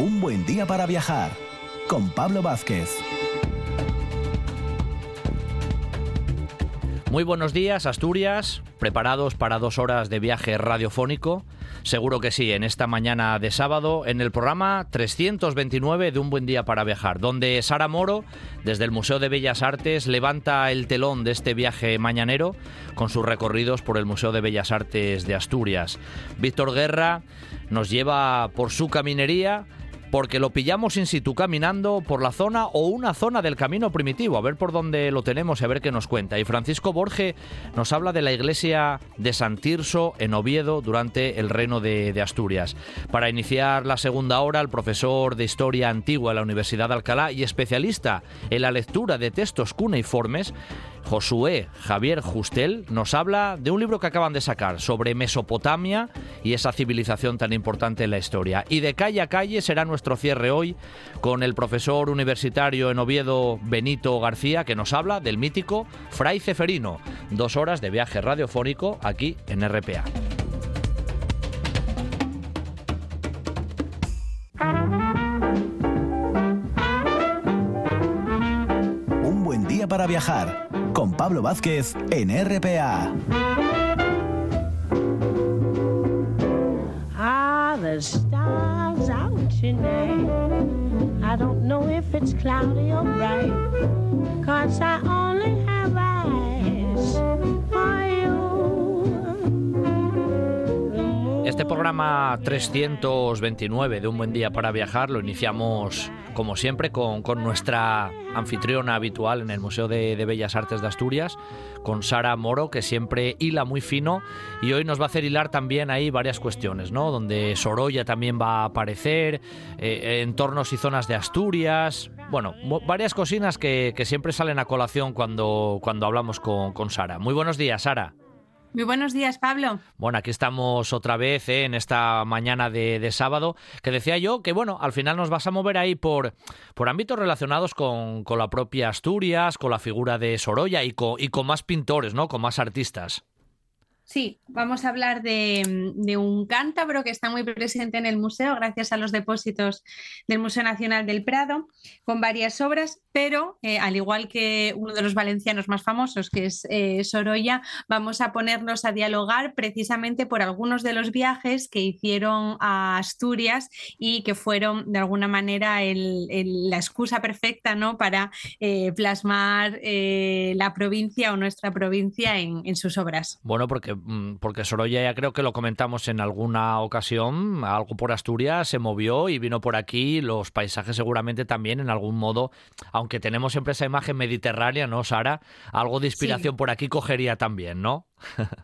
Un buen día para viajar con Pablo Vázquez. Muy buenos días, Asturias. ¿Preparados para dos horas de viaje radiofónico? Seguro que sí, en esta mañana de sábado, en el programa 329 de Un Buen Día para Viajar, donde Sara Moro, desde el Museo de Bellas Artes, levanta el telón de este viaje mañanero con sus recorridos por el Museo de Bellas Artes de Asturias. Víctor Guerra nos lleva por su caminería porque lo pillamos in situ caminando por la zona o una zona del camino primitivo, a ver por dónde lo tenemos y a ver qué nos cuenta. Y Francisco Borge nos habla de la iglesia de San Tirso en Oviedo durante el reino de, de Asturias. Para iniciar la segunda hora, el profesor de Historia Antigua de la Universidad de Alcalá y especialista en la lectura de textos cuneiformes, Josué Javier Justel nos habla de un libro que acaban de sacar sobre Mesopotamia y esa civilización tan importante en la historia. Y de calle a calle será nuestro cierre hoy con el profesor universitario en Oviedo Benito García que nos habla del mítico Fray Ceferino. Dos horas de viaje radiofónico aquí en RPA. Un buen día para viajar con Pablo Vázquez en RPA. Ah, the stars out tonight. I don't know if it's cloudy or bright. Cause I only have eyes Este programa 329 de Un Buen Día para Viajar lo iniciamos, como siempre, con, nuestra anfitriona habitual en el Museo de, Bellas Artes de Asturias, con Sara Moro, que siempre hila muy fino y hoy nos va a hacer hilar también ahí varias cuestiones, ¿no? Donde Sorolla también va a aparecer, eh, entornos y zonas de Asturias, bueno, varias cocinas que, siempre salen a colación cuando, cuando hablamos con Sara. Muy buenos días, Sara. Muy buenos días, Pablo. Bueno, aquí estamos otra vez ¿eh? en esta mañana de, de sábado, que decía yo que, bueno, al final nos vas a mover ahí por, por ámbitos relacionados con, con la propia Asturias, con la figura de Sorolla y con, y con más pintores, ¿no? Con más artistas. Sí, vamos a hablar de, un cántabro que está muy presente en el museo gracias a los depósitos del Museo Nacional del Prado, con varias obras, pero eh, al igual que uno de los valencianos más famosos, que es eh, Sorolla, vamos a ponernos a dialogar precisamente por algunos de los viajes que hicieron a Asturias y que fueron de alguna manera la excusa perfecta ¿no? para eh, plasmar la provincia o nuestra provincia en- en sus obras. Bueno, porque, porque Sorolla ya creo que lo comentamos en alguna ocasión, algo por Asturias se movió y vino por aquí, los paisajes seguramente también en algún modo, aunque tenemos siempre esa imagen mediterránea, ¿no, Sara? Algo de inspiración Sí. por aquí cogería también, ¿no?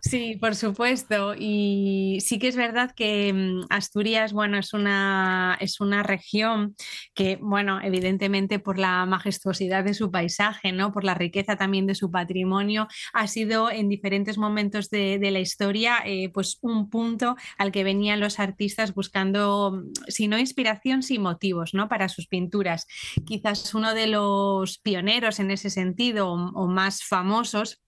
Sí, por supuesto. Y sí que es verdad que mm, Asturias, bueno, es una, es una región que, bueno, evidentemente por la majestuosidad de su paisaje, ¿no? Por la riqueza también de su patrimonio, ha sido en diferentes momentos de, la historia, eh, pues un punto al que venían los artistas buscando, mm, si no inspiración, sí motivos, ¿no? Para sus pinturas. Quizás uno de los pioneros en ese sentido o más famosos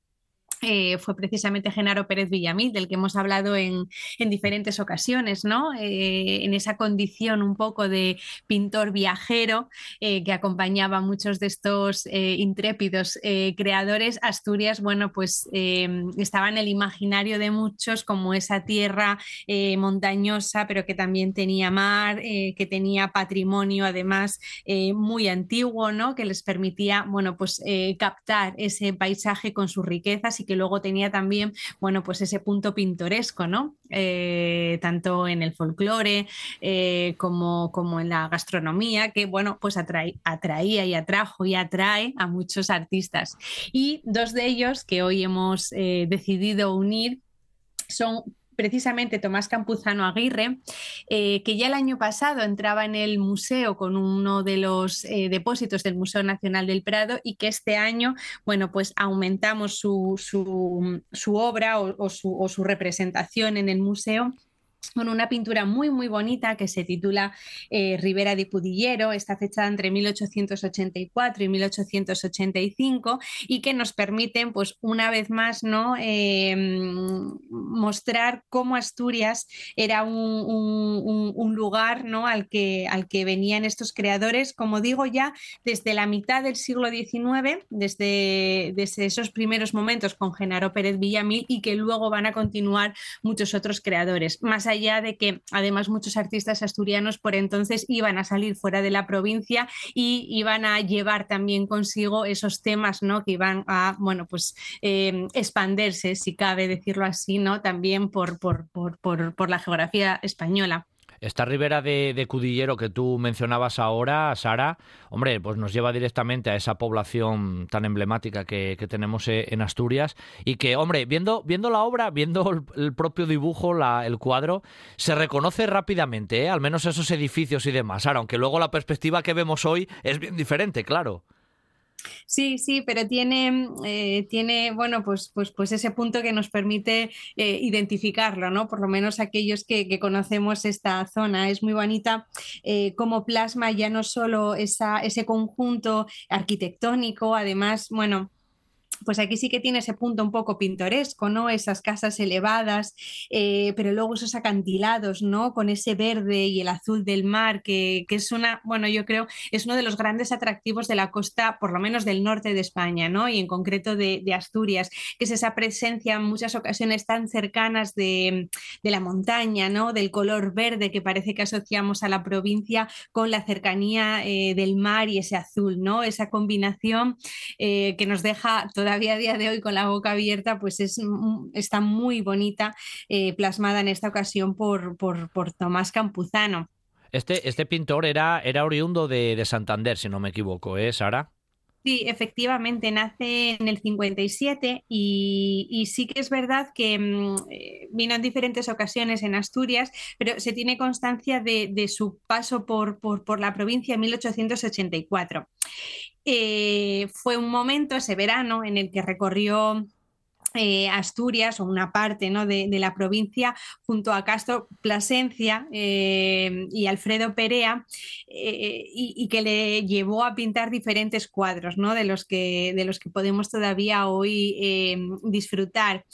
eh, fue precisamente Genaro Pérez Villamil, del que hemos hablado en, en diferentes ocasiones, ¿no? Eh, en esa condición un poco de pintor viajero eh, que acompañaba a muchos de estos intrépidos creadores, Asturias, bueno, pues eh, estaba en el imaginario de muchos como esa tierra montañosa, pero que también tenía mar, que tenía patrimonio además muy antiguo, ¿no? Que les permitía, bueno, pues captar ese paisaje con sus riquezas y que luego tenía también, bueno, pues ese punto pintoresco, ¿no? Eh, tanto en el folclore eh, como, como en la gastronomía, que, bueno, pues atraía y atrajo y atrae a muchos artistas. Y dos de ellos que hoy hemos eh, decidido unir son precisamente Tomás Campuzano Aguirre, eh, que ya el año pasado entraba en el museo con uno de los eh, depósitos del Museo Nacional del Prado y que este año, bueno, pues aumentamos su, su, su obra o, o su, o su representación en el museo con una pintura muy, muy bonita que se titula eh, Ribera de Pudillero, está fechada entre 1884 y 1885 y que nos permiten, pues una vez más, ¿no? Eh, mostrar cómo Asturias era un, lugar ¿no? al, que, al que venían estos creadores, como digo, ya desde la mitad del siglo XIX, desde, desde esos primeros momentos con Genaro Pérez Villamil y que luego van a continuar muchos otros creadores, más allá de que además muchos artistas asturianos por entonces iban a salir fuera de la provincia y iban a llevar también consigo esos temas ¿no? que iban a bueno, pues, eh, expandirse, si cabe decirlo así, ¿no? también por, por, por, por la geografía española. Esta ribera de, Cudillero que tú mencionabas ahora, Sara, hombre, pues nos lleva directamente a esa población tan emblemática que, tenemos eh, en Asturias y que, hombre, viendo, viendo la obra, viendo el, propio dibujo, la, el cuadro, se reconoce rápidamente, ¿eh? al menos esos edificios y demás. Ahora, aunque luego la perspectiva que vemos hoy es bien diferente, claro. Sí, sí, pero tiene, eh, tiene bueno, pues, pues, pues ese punto que nos permite eh, identificarlo, ¿no? Por lo menos aquellos que, conocemos esta zona. Es muy bonita eh, como plasma ya no solo esa, ese conjunto arquitectónico, además, bueno, pues aquí sí que tiene ese punto un poco pintoresco, ¿no? Esas casas elevadas, eh, pero luego esos acantilados, ¿no? Con ese verde y el azul del mar, que, es una, bueno, yo creo, es uno de los grandes atractivos de la costa, por lo menos del norte de España, ¿no? Y en concreto de, Asturias, que es esa presencia en muchas ocasiones tan cercanas de, la montaña, ¿no? Del color verde que parece que asociamos a la provincia con la cercanía eh, del mar y ese azul, ¿no? Esa combinación eh, que nos deja toda todavía a día de hoy con la boca abierta, pues es, está muy bonita, eh, plasmada en esta ocasión por, por, Tomás Campuzano. Este, este pintor era, era oriundo de, Santander, si no me equivoco, ¿eh, Sara? Sí, efectivamente, nace en el 57 y, sí que es verdad que mm, eh, vino en diferentes ocasiones en Asturias, pero se tiene constancia de, su paso por, por, por, la provincia en 1884. Eh, fue un momento, ese verano, en el que recorrió eh, Asturias o una parte ¿no? de, la provincia junto a Castro Plasencia eh, y Alfredo Perea eh, y, que le llevó a pintar diferentes cuadros ¿no? de, los que, de los que podemos todavía hoy disfrutar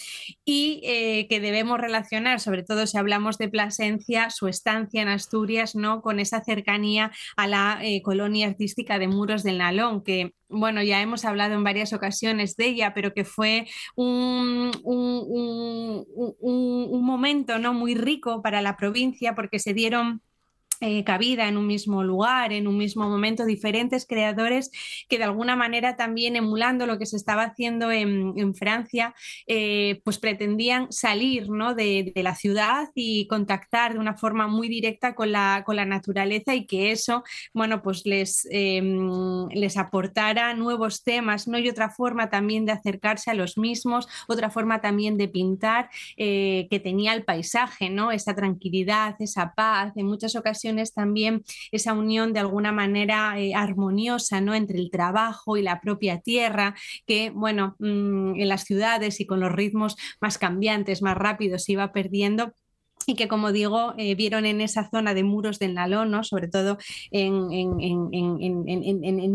y que debemos relacionar, sobre todo si hablamos de Plasencia, su estancia en Asturias ¿no? con esa cercanía a la colonia artística de Muros del Nalón, que bueno, ya hemos hablado en varias ocasiones de ella, pero que fue un, un momento ¿no? muy rico para la provincia porque se dieron eh, cabida en un mismo lugar, en un mismo momento, diferentes creadores que de alguna manera también emulando lo que se estaba haciendo en, Francia, eh, pues pretendían salir ¿no? de, la ciudad y contactar de una forma muy directa con la, con la naturaleza y que eso, bueno, pues les, em, les aportara nuevos temas, ¿no? Y otra forma también de acercarse a los mismos, otra forma también de pintar eh, que tenía el paisaje, ¿no? Esa tranquilidad, esa paz, en muchas ocasiones también esa unión de alguna manera eh, armoniosa ¿no? entre el trabajo y la propia tierra, que bueno, mm, en las ciudades y con los ritmos más cambiantes, más rápidos, se iba perdiendo y que, como digo, eh, vieron en esa zona de muros del Nalón, ¿no? sobre todo en,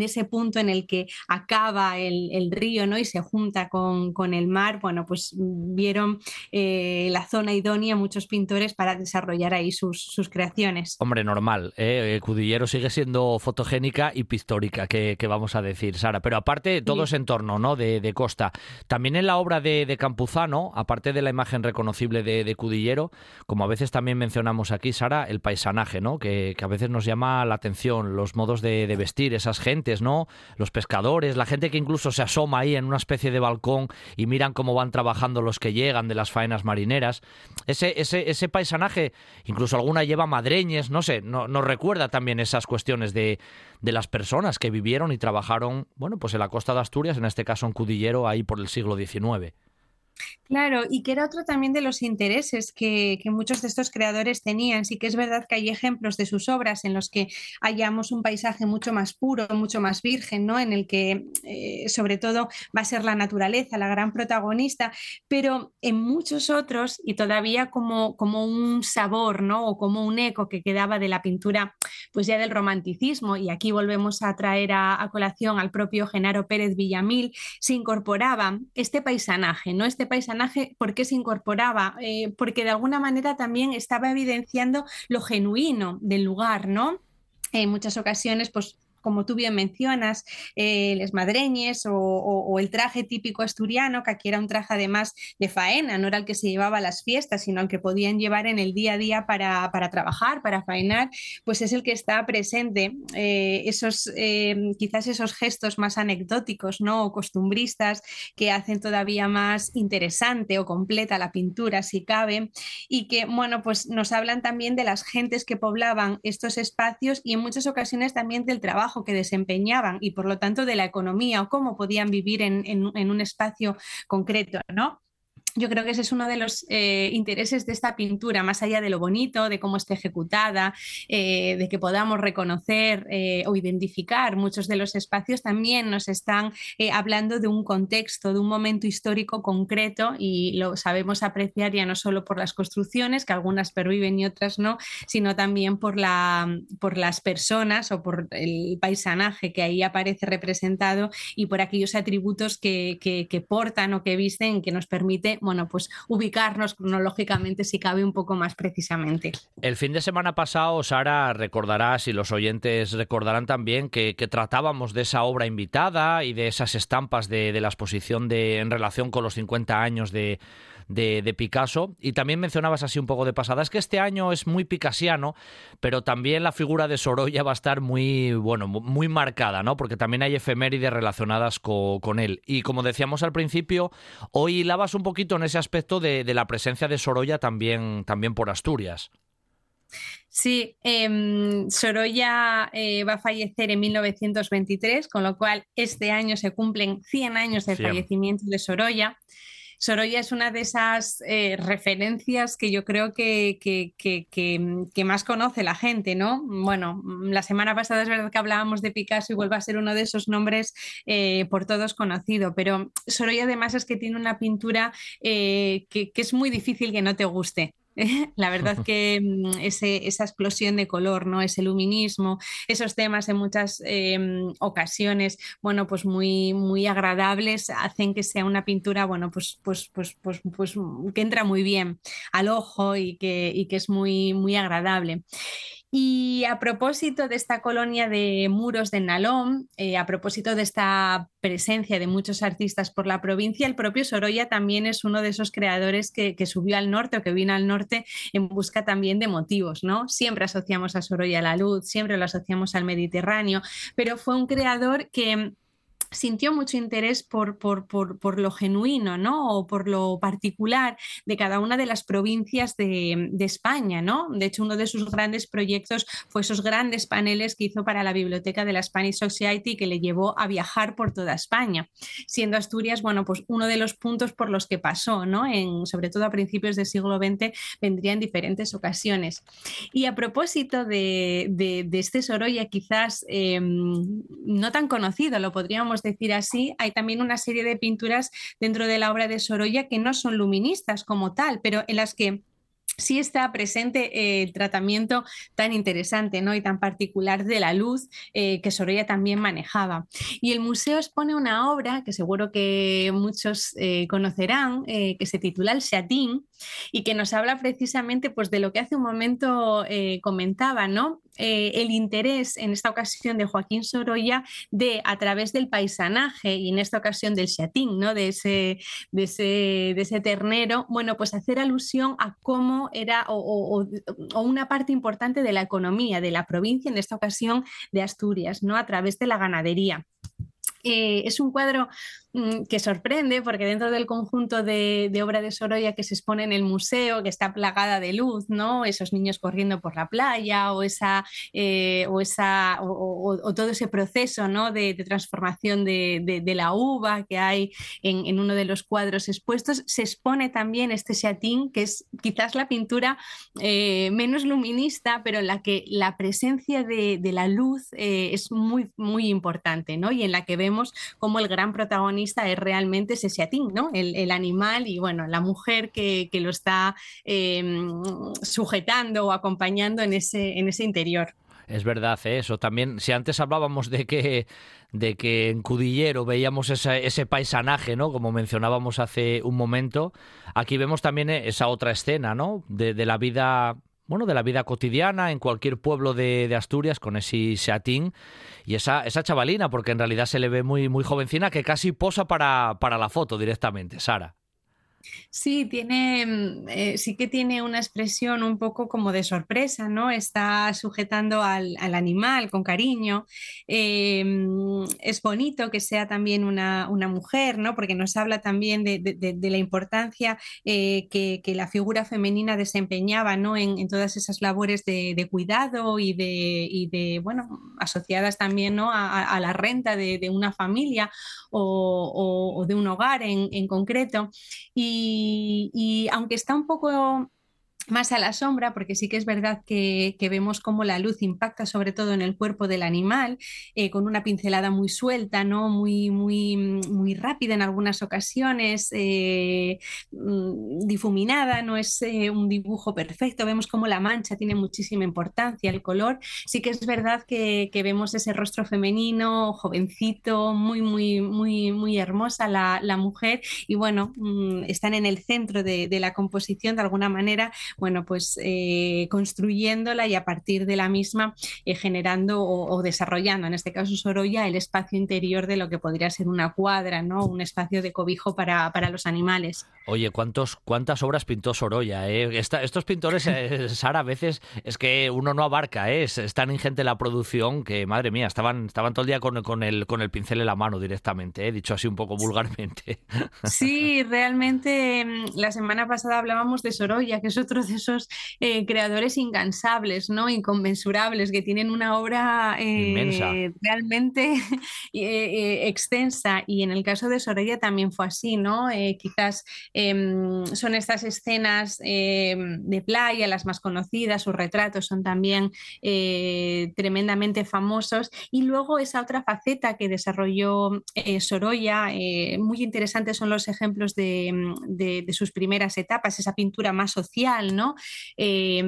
ese punto en el que acaba el, río ¿no? y se junta con, el mar, bueno, pues vieron eh, la zona idónea muchos pintores para desarrollar ahí sus, creaciones. Hombre, normal, ¿eh? Cudillero sigue siendo fotogénica y pictórica, que, vamos a decir, Sara, pero aparte todo ese entorno ¿no? de, costa. También en la obra de, Campuzano, aparte de la imagen reconocible de, de Cudillero, como como a veces también mencionamos aquí, Sara, el paisanaje, ¿no? Que, a veces nos llama la atención, los modos de, vestir, esas gentes, ¿no? Los pescadores, la gente que incluso se asoma ahí en una especie de balcón y miran cómo van trabajando los que llegan de las faenas marineras. Ese, ese, ese paisanaje, incluso alguna lleva madreñes, no sé, no, nos recuerda también esas cuestiones de, de las personas que vivieron y trabajaron, bueno, pues en la costa de Asturias, en este caso en Cudillero, ahí por el siglo XIX. Claro, y que era otro también de los intereses que, muchos de estos creadores tenían. Sí que es verdad que hay ejemplos de sus obras en los que hallamos un paisaje mucho más puro, mucho más virgen, ¿no? En el que eh, sobre todo va a ser la naturaleza la gran protagonista, pero en muchos otros, y todavía como, como un sabor, ¿no? O como un eco que quedaba de la pintura, pues ya del romanticismo, y aquí volvemos a traer a, a colación al propio Genaro Pérez Villamil, se incorporaba este paisanaje, ¿no? Este paisanaje, ¿por qué se incorporaba? Eh, porque de alguna manera también estaba evidenciando lo genuino del lugar, ¿no? En muchas ocasiones, pues como tú bien mencionas, eh, madreñes o, el traje típico asturiano, que aquí era un traje además de faena, no era el que se llevaba a las fiestas, sino el que podían llevar en el día a día para, trabajar, para faenar, pues es el que está presente. Eh, esos, eh, quizás esos gestos más anecdóticos ¿no? o costumbristas que hacen todavía más interesante o completa la pintura, si cabe, y que, bueno, pues nos hablan también de las gentes que poblaban estos espacios y en muchas ocasiones también del trabajo que desempeñaban y por lo tanto de la economía o cómo podían vivir en, en un espacio concreto, ¿no? Yo creo que ese es uno de los eh, intereses de esta pintura, más allá de lo bonito, de cómo está ejecutada, eh, de que podamos reconocer eh, o identificar muchos de los espacios, también nos están hablando de un contexto, de un momento histórico concreto y lo sabemos apreciar ya no solo por las construcciones, que algunas perviven y otras no, sino también por, la, por las personas o por el paisanaje que ahí aparece representado y por aquellos atributos que, que portan o que visten que nos permite bueno, pues ubicarnos cronológicamente si cabe un poco más precisamente. El fin de semana pasado, Sara, recordarás y los oyentes recordarán también que, tratábamos de esa obra invitada y de esas estampas de, de la exposición de, en relación con los 50 años de, de, Picasso. Y también mencionabas así un poco de pasada, es que este año es muy picasiano, pero también la figura de Sorolla va a estar muy, bueno, muy marcada, ¿no? Porque también hay efemérides relacionadas con él. Y como decíamos al principio, hoy lavas un poquito en ese aspecto de, la presencia de Sorolla también, también por Asturias. Sí, em, Sorolla eh, va a fallecer en 1923, con lo cual este año se cumplen 100 años del fallecimiento de Sorolla. Sorolla es una de esas eh, referencias que yo creo que, que, más conoce la gente, ¿no? Bueno, la semana pasada es verdad que hablábamos de Picasso y vuelve a ser uno de esos nombres eh, por todos conocido, pero Sorolla además es que tiene una pintura eh, que es muy difícil que no te guste. La verdad que mm, esa explosión de color, ¿no? ese luminismo, esos temas en muchas em, ocasiones, bueno, pues muy, muy agradables, hacen que sea una pintura, bueno, pues, pues, pues, pues, pues que entra muy bien al ojo y que, y que es muy, muy agradable. Y a propósito de esta colonia de muros de Nalón, eh, a propósito de esta presencia de muchos artistas por la provincia, el propio Sorolla también es uno de esos creadores que, subió al norte o que vino al norte en busca también de motivos, ¿no? Siempre asociamos a Sorolla a la luz, siempre lo asociamos al Mediterráneo, pero fue un creador que sintió mucho interés por, por, lo genuino, ¿no? O por lo particular de cada una de las provincias de, España, ¿no? De hecho, uno de sus grandes proyectos fue esos grandes paneles que hizo para la biblioteca de la Spanish Society que le llevó a viajar por toda España, siendo Asturias, bueno, pues uno de los puntos por los que pasó, ¿no? En, sobre todo a principios del siglo XX, vendría en diferentes ocasiones. Y a propósito de, este Sorolla, quizás em, no tan conocido, lo podríamos decir así, hay también una serie de pinturas dentro de la obra de Sorolla que no son luministas como tal, pero en las que sí está presente eh, el tratamiento tan interesante ¿no? y tan particular de la luz eh, que Sorolla también manejaba. Y el museo expone una obra que seguro que muchos eh, conocerán, que se titula El Chatín y que nos habla precisamente pues, de lo que hace un momento comentaba, ¿no? Eh, el interés en esta ocasión de Joaquín Sorolla de, a través del paisanaje y en esta ocasión del chatín, ¿no? de, ese, de, ese, ternero, bueno, pues hacer alusión a cómo era o, una parte importante de la economía de la provincia, en esta ocasión de Asturias, ¿no? a través de la ganadería. Eh, es un cuadro Mm, que sorprende porque dentro del conjunto de, obra de Sorolla que se expone en el museo, que está plagada de luz, ¿no? Esos niños corriendo por la playa o esa, eh, o, esa o, todo ese proceso ¿no? de, transformación de, la uva que hay en, uno de los cuadros expuestos, se expone también este chatín, que es quizás la pintura eh, menos luminista, pero en la que la presencia de, la luz es muy, muy importante, ¿no? Y en la que vemos como el gran protagonista es realmente ese seatín, ¿no? El, animal y bueno, la mujer que, lo está em, sujetando o acompañando en ese, en ese interior. Es verdad, ¿eh? eso también. Si antes hablábamos de que, de que en Cudillero veíamos ese, paisanaje, ¿no? Como mencionábamos hace un momento, aquí vemos también esa otra escena, ¿no? De la vida bueno, de la vida cotidiana en cualquier pueblo de, Asturias con ese seatín y esa, esa chavalina, porque en realidad se le ve muy, muy jovencina que casi posa para, para la foto directamente, Sara. Sí, tiene, mm, eh, sí que tiene una expresión un poco como de sorpresa, ¿no? Está sujetando al, al animal con cariño. Eh, mm, es bonito que sea también una, una, mujer, ¿no? Porque nos habla también de, de, de la importancia eh, que, que, la figura femenina desempeñaba, ¿no? En, en todas esas labores de, cuidado y de, y de, bueno, asociadas también, ¿no? A, a la renta de, una familia o, o, o, de un hogar en, en concreto. Y, y, aunque está un poco más a la sombra, porque sí que es verdad que, que, vemos cómo la luz impacta sobre todo en el cuerpo del animal, eh, con una pincelada muy suelta, ¿no? muy, muy, muy rápida en algunas ocasiones, eh, mm, difuminada, no es eh, un dibujo perfecto, vemos cómo la mancha tiene muchísima importancia, el color, sí que es verdad que, que vemos ese rostro femenino, jovencito, muy, muy, muy, muy hermosa la, la mujer, y bueno, mmm, están en el centro de, de la composición de alguna manera bueno, pues eh, construyéndola y a partir de la misma eh, generando o, o, desarrollando, en este caso Sorolla, el espacio interior de lo que podría ser una cuadra, ¿no? Un espacio de cobijo para, para los animales. Oye, ¿cuántos, ¿cuántas obras pintó Sorolla? Eh? Esta, estos pintores, eh, Sara, a veces es que uno no abarca, ¿eh? es, es, tan ingente la producción que, madre mía, estaban, estaban todo el día con, con, el, con el pincel en la mano directamente, dicho así un poco vulgarmente. Sí, realmente mm, la semana pasada hablábamos de Sorolla, que es otro de esos eh, creadores incansables, ¿no? Inconmensurables, que tienen una obra eh, realmente eh, extensa. Y en el caso de Soraya también fue así, ¿no? Quizás em, son estas escenas em, de playa las más conocidas, sus retratos son también tremendamente famosos. Y luego esa otra faceta que desarrolló Sorolla, muy interesantes son los ejemplos de, de, de sus primeras etapas, esa pintura más social, ¿no? Eh,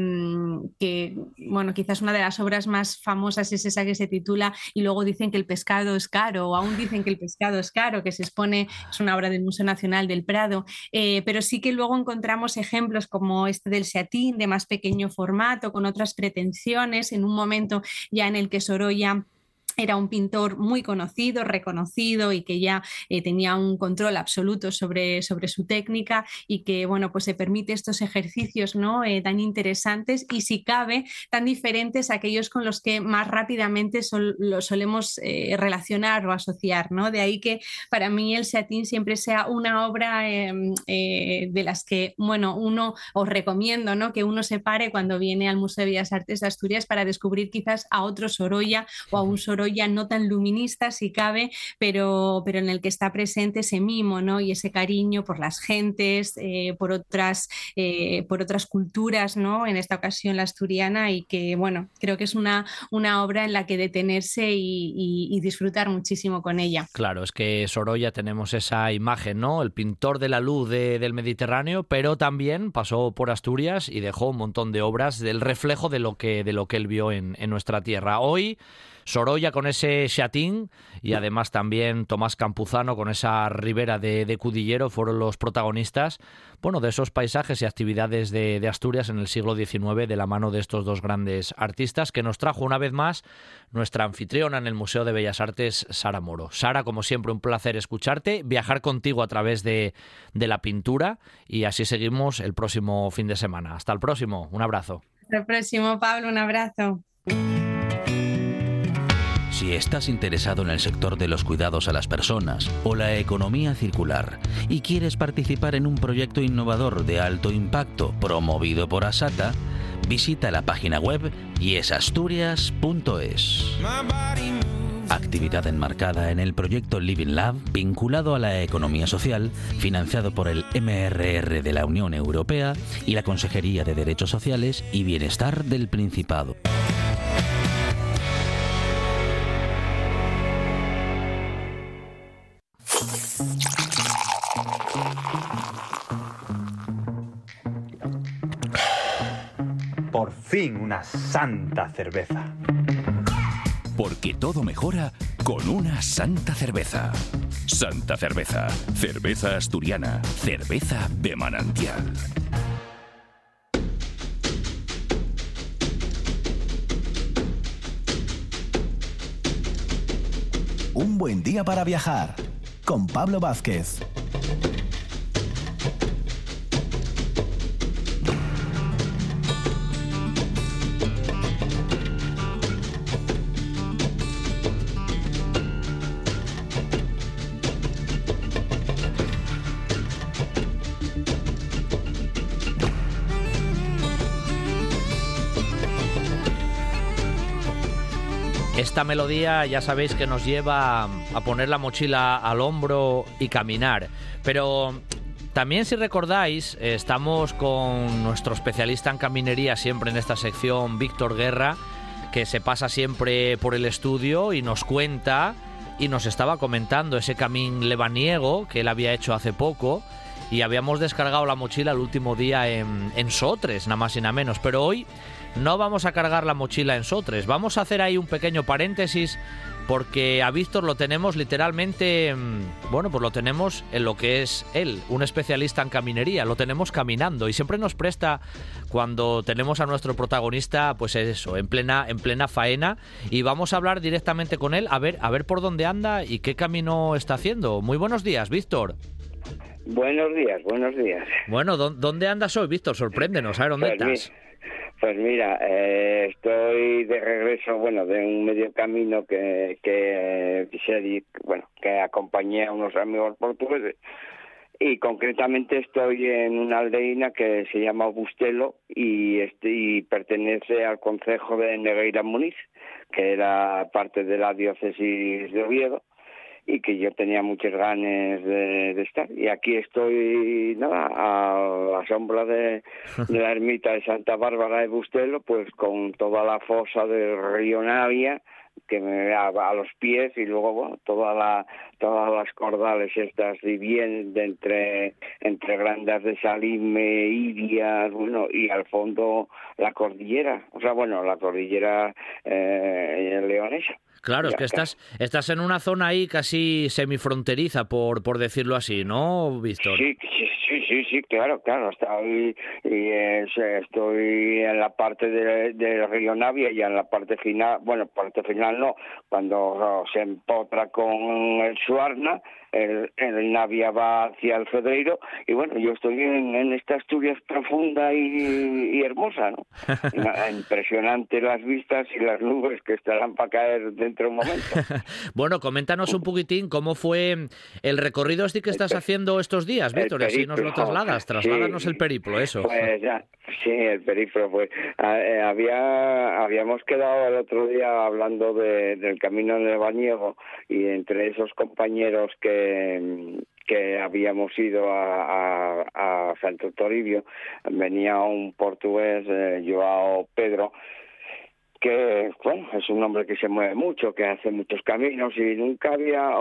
que, bueno, quizás una de las obras más famosas es esa que se titula Y luego dicen que el pescado es caro, o aún dicen que el pescado es caro, que se expone, es una obra del Museo Nacional del Prado, eh, pero sí que luego encontramos ejemplos como este del Seatín, de más pequeño formato, con otras pretensiones, en un momento ya en el que Sorolla era un pintor muy conocido, reconocido y que ya eh, tenía un control absoluto sobre, sobre, su técnica y que, bueno, pues se permite estos ejercicios, ¿no? Eh, tan interesantes y si cabe, tan diferentes a aquellos con los que más rápidamente lo solemos eh, relacionar o asociar, ¿no? De ahí que para mí el Seatín siempre sea una obra em, de las que, bueno, uno os recomiendo, ¿no? Que uno se pare cuando viene al Museo de Bellas Artes de Asturias para descubrir quizás a otro Sorolla o a un Sorolla ya no tan luminista si cabe, pero, pero en el que está presente ese mimo ¿no? y ese cariño por las gentes, eh, por, otras, eh, por otras culturas, ¿no? en esta ocasión la asturiana, y que bueno, creo que es una, una obra en la que detenerse y, disfrutar muchísimo con ella. Claro, es que Sorolla tenemos esa imagen, ¿no? El pintor de la luz de, del Mediterráneo, pero también pasó por Asturias y dejó un montón de obras del reflejo de lo que, de lo que él vio en nuestra tierra. Hoy Sorolla con ese chatín y además también Tomás Campuzano con esa ribera de, de, Cudillero fueron los protagonistas bueno, de esos paisajes y actividades de, de, Asturias en el siglo XIX de la mano de estos dos grandes artistas que nos trajo una vez más nuestra anfitriona en el Museo de Bellas Artes, Sara Moro. Sara, como siempre, un placer escucharte, viajar contigo a través de, de la pintura y así seguimos el próximo fin de semana. Hasta el próximo, un abrazo. Hasta el próximo, Pablo, un abrazo. Si estás interesado en el sector de los cuidados a las personas o la economía circular y quieres participar en un proyecto innovador de alto impacto promovido por Asata, visita la página web yesasturias.es. Actividad enmarcada en el proyecto Living Lab vinculado a la economía social, financiado por el MRR de la Unión Europea y la Consejería de Derechos Sociales y Bienestar del Principado. Una santa cerveza. porque todo mejora con una santa cerveza. Santa cerveza, cerveza asturiana, cerveza de manantial. Un buen día para viajar con Pablo Vázquez. Esta melodía ya sabéis que nos lleva a poner la mochila al hombro y caminar. Pero también si recordáis, estamos con nuestro especialista en caminería siempre en esta sección, Víctor Guerra, que se pasa siempre por el estudio y nos cuenta y nos estaba comentando ese camín lebaniego que él había hecho hace poco y habíamos descargado la mochila el último día en, en Sotres, nada más y nada menos. Pero hoy no vamos a cargar la mochila en Sotres, vamos a hacer ahí un pequeño paréntesis porque a Víctor lo tenemos literalmente, mm, bueno, pues lo tenemos en lo que es él, un especialista en caminería, lo tenemos caminando y siempre nos presta cuando tenemos a nuestro protagonista, pues eso, en plena, en plena faena y vamos a hablar directamente con él a ver, a ver por dónde anda y qué camino está haciendo. Muy buenos días, Víctor. Buenos días, buenos días. Bueno, ¿dónde andas hoy, Víctor? Sorpréndenos, a ver dónde Pues estás. Pues mira, eh, estoy de regreso, bueno, de un medio camino que, que, bueno, que acompañé a unos amigos portugueses. Y concretamente estoy en una aldeína que se llama Bustelo y, este, y pertenece al concejo de Negueira Muniz, que era parte de la diócesis de Oviedo y que yo tenía muchas ganas de, de, estar. Y aquí estoy, nada, a la sombra de, de, la ermita de Santa Bárbara de Bustelo, pues con toda la fosa del río Navia, que me da a los pies y luego bueno toda la todas las cordales estas y bien de entre entre Grandas de Salime Irias bueno y al fondo la cordillera o sea bueno la cordillera eh, leonesa Claro, es que estás, estás en una zona ahí casi semifronteriza, por, por decirlo así, ¿no, Víctor? Sí, sí, sí, sí, sí, claro, claro. Estoy, y, estoy en la parte del de río Navia y en la parte final, bueno, parte final no, cuando se empotra con el Suarna, el, el Navia va hacia el Fedreiro y bueno, yo estoy en, en esta Asturias profunda y, y hermosa, ¿no? Impresionante las vistas y las nubes que estarán para caer dentro de un momento. bueno, coméntanos un poquitín cómo fue el recorrido este que estás haciendo estos días, Víctor, y así nos lo trasladas, trasládanos sí, el periplo, eso. Pues ya, sí, el periplo, pues eh, había, habíamos quedado el otro día hablando de, del camino en el Bañego y entre esos compañeros que que habíamos ido a, a, Santo Toribio, venía un portugués, eh, Joao Pedro, que bueno es un hombre que se mueve mucho, que hace muchos caminos y nunca había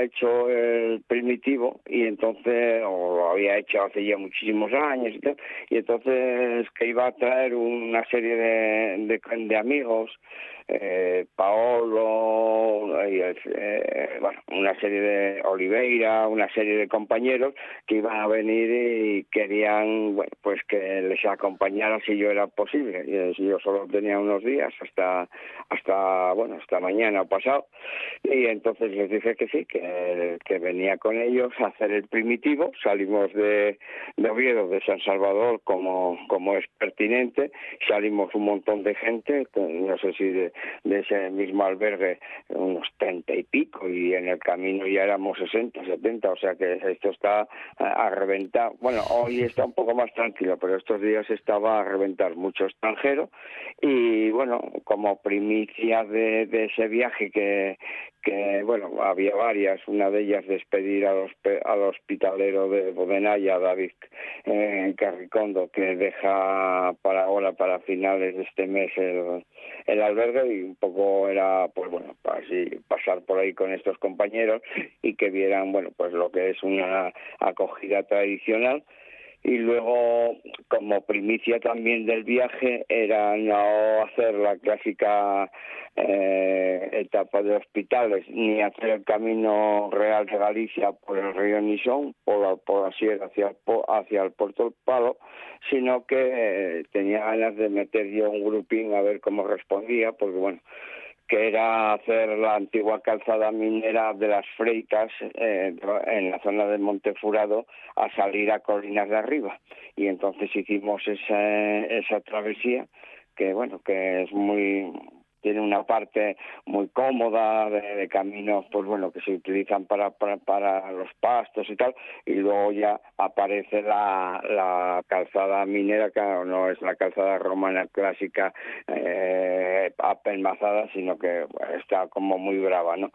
hecho el primitivo y entonces o lo había hecho hace ya muchísimos años y, tal, y entonces que iba a traer una serie de, de, de amigos eh, Paolo, eh, bueno, una serie de Oliveira, una serie de compañeros que iban a venir y querían, pues que les acompañara si yo era posible. Y yo solo tenía unos días hasta, hasta, bueno, hasta mañana pasado. Y entonces les dije que sí, que, que venía con ellos a hacer el primitivo. Salimos de, de Oviedo, de San Salvador, como, como es pertinente. Salimos un montón de gente, no sé si de, de ese mismo albergue unos treinta y pico y en el camino ya éramos sesenta, setenta, o sea que esto está a, a, reventar. Bueno, hoy está un poco más tranquilo, pero estos días estaba a reventar mucho extranjero y bueno, como primicia de, de ese viaje que, que bueno, había varias, una de ellas despedir al, al hospitalero de Bodenaya, David eh, Carricondo, que deja para ahora, para finales de este mes, el, el albergue y un poco era, pues bueno, así pasar por ahí con estos compañeros y que vieran, bueno, pues lo que es una acogida tradicional y luego como primicia también del viaje era no hacer la clásica eh, etapa de hospitales ni hacer el camino real de Galicia por el río Nisón por la, por la sierra hacia el, hacia el puerto del Palo sino que eh, tenía ganas de meter yo un grupín a ver cómo respondía porque bueno que era hacer la antigua calzada minera de las Freitas eh, en la zona de Montefurado a salir a Colinas de Arriba. Y entonces hicimos esa, esa travesía que, bueno, que es muy tiene una parte muy cómoda de, caminos pues bueno que se utilizan para, para, los pastos y tal y luego ya aparece la, la calzada minera que no es la calzada romana clásica eh, apelmazada sino que está como muy brava no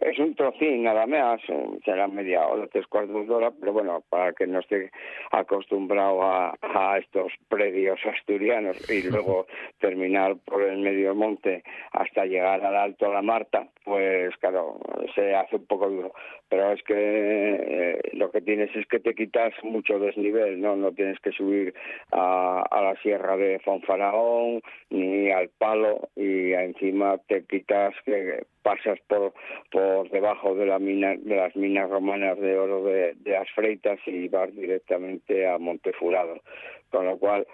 es un trocín nada más, será media hora, tres cuartos de hora, pero bueno, para que no esté acostumbrado a, a estos predios asturianos y luego terminar por el medio monte hasta llegar al Alto La Marta, pues claro, se hace un poco duro. Pero es que eh, lo que tienes es que te quitas mucho desnivel, ¿no? No tienes que subir a, a la sierra de Fonfaraón ni al Palo y encima te quitas que pasas por, por debajo de, la mina, de las minas romanas de oro de, de las Freitas y vas directamente a Montefurado. Con lo cual,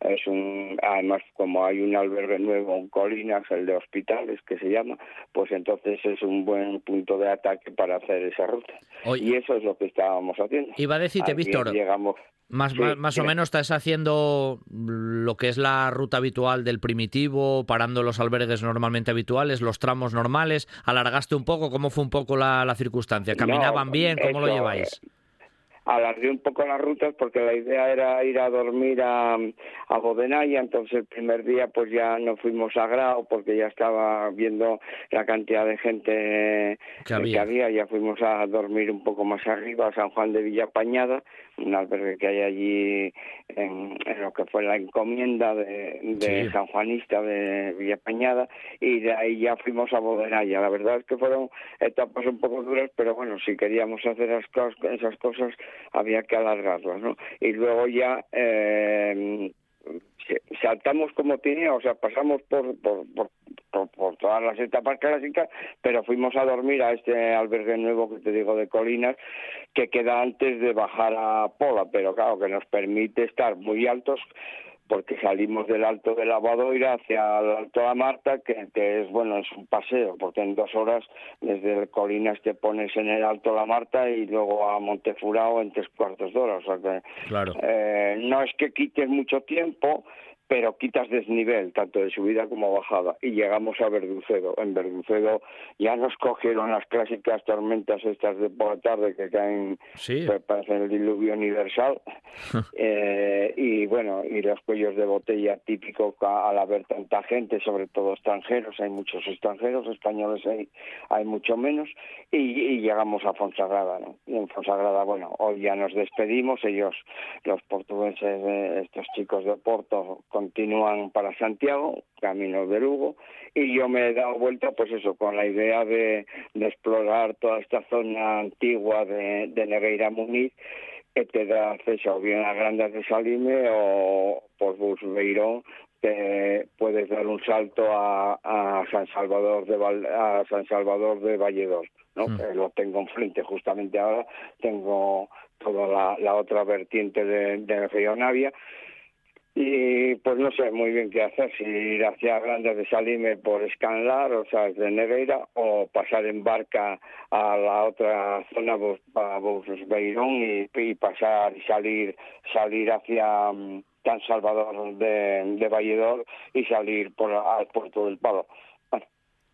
es un además como hay un albergue nuevo en Colinas el de hospitales que se llama pues entonces es un buen punto de ataque para hacer esa ruta y eso es lo que estábamos haciendo iba a decirte Víctor llegamos más, más, o menos estás haciendo lo que es la ruta habitual del primitivo, parando los albergues normalmente habituales, los tramos normales. ¿Alargaste un poco? ¿Cómo fue un poco la, la circunstancia? ¿Caminaban bien? ¿Cómo lo lleváis? Alargué un poco las rutas porque la idea era ir a dormir a, a Bodenaya, entonces el primer día pues ya no fuimos a Grau porque ya estaba viendo la cantidad de gente que había, ya fuimos a dormir un poco más arriba a San Juan de Villapañada, un albergue que hay allí en, lo que fue la encomienda de, de San Juanista de Villapañada y de ahí ya fuimos a Bodenaya. La verdad es que fueron etapas un poco duras, pero bueno, si queríamos hacer esas cosas había que alargarlas, ¿no? Y luego ya eh, saltamos como tenía, o sea, pasamos por, por, por, por, todas las etapas clásicas, pero fuimos a dormir a este albergue nuevo que te digo de Colinas, que queda antes de bajar a Pola, pero claro, que nos permite estar muy altos salimos del Alto de la Badoira hacia el Alto de la Marta, que, es bueno, es un paseo, porque en dos horas desde el Colinas te pones en el Alto de la Marta y luego a Montefurao en tres cuartos de hora. O sea que claro. eh, no es que quites mucho tiempo, pero quitas desnivel, tanto de subida como bajada, y llegamos a Verducedo. En Verducedo ya nos cogieron las clásicas tormentas estas de por la tarde que caen, sí. parecen el diluvio universal, eh, y bueno, y los cuellos de botella típicos al haber tanta gente, sobre todo extranjeros, hay muchos extranjeros, españoles hay, hay mucho menos, y, llegamos a Fonsagrada, ¿no? Y en Fonsagrada, bueno, hoy ya nos despedimos, ellos, los portugueses, eh, estos chicos de Porto, continúan para Santiago, camino de Lugo, y yo me he dado vuelta, pues eso, con la idea de, explorar toda esta zona antigua de, de Negueira Muniz, que te da acceso bien a Grandas de Salime o por Busbeirón te puedes dar un salto a, San Salvador de a San Salvador de Valledor, ¿no? Hmm. lo tengo enfrente justamente ahora tengo toda la, otra vertiente de, de Río Navia y pues no sé muy bien qué hacer, si ir hacia Grandes de Salime por Escanlar, o sea, de Negueira, o pasar en barca a la otra zona, pues, para Beirón y, y, pasar y salir salir hacia um, San Salvador de, de Valledor y salir por al puerto del Palo.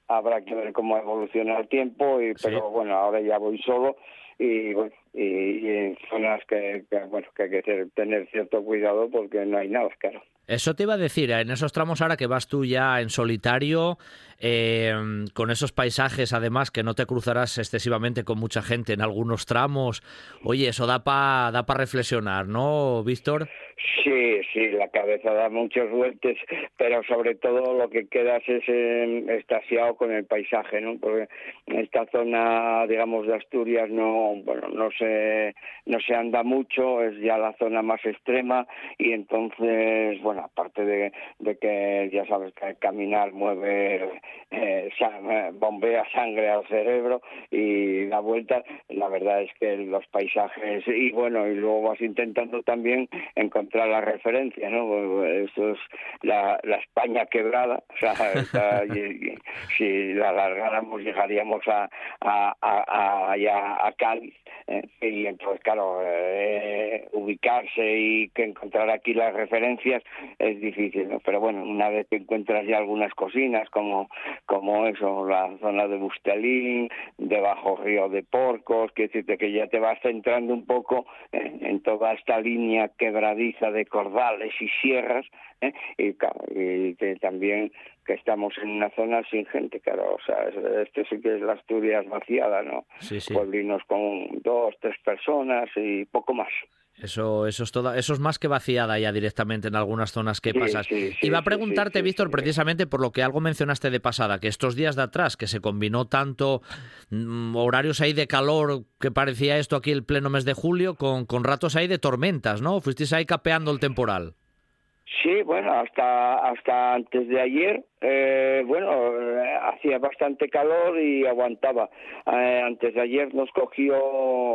habrá que ver cómo evoluciona el tiempo, y, pero bueno, ahora ya voy solo y bueno, y, en zonas que, bueno que hay que tener cierto cuidado porque no hay nada claro Eso te iba a decir, en esos tramos ahora que vas tú ya en solitario, eh, con esos paisajes además que no te cruzarás excesivamente con mucha gente en algunos tramos, oye, eso da para da pa reflexionar, ¿no, Víctor? Sí, sí, la cabeza da muchos vueltas, pero sobre todo lo que quedas es eh, estasiado con el paisaje, ¿no? Porque esta zona, digamos, de Asturias no, bueno, no se, no se anda mucho, es ya la zona más extrema y entonces, bueno, aparte de, que ya sabes que caminar mueve, eh, bombea sangre al cerebro y la vuelta, la verdad es que los paisajes y bueno, y luego vas intentando también encontrar la referencia, ¿no? Esto es la, España quebrada, si la alargáramos llegaríamos a, a, a, a, a Cádiz, ¿eh? Y entonces, claro, eh, ubicarse y que encontrar aquí las referencias es difícil, ¿no? Pero bueno, una vez que encuentras ya algunas cocinas, como, como eso, la zona de Bustelín, debajo Río de Porcos, que que ya te vas centrando un poco en toda esta línea quebradiza de cordales y sierras, ¿eh? y, que también que estamos en una zona sin gente, claro, o sea, este sí que es la Asturias vaciada, ¿no? Sí, sí. Pueblinos con dos, tres personas y poco más. Eso, eso, es toda, eso es más que vaciada ya directamente en algunas zonas que pasas. Iba a preguntarte, Víctor, precisamente por lo que algo mencionaste de pasada, que estos días de atrás, que se combinó tanto mm, horarios ahí de calor, que parecía esto aquí el pleno mes de julio, con, con ratos ahí de tormentas, ¿no? Fuisteis ahí capeando el temporal. Sí, bueno, hasta hasta antes de ayer, eh, bueno, eh, hacía bastante calor y aguantaba. Eh, antes de ayer nos cogió,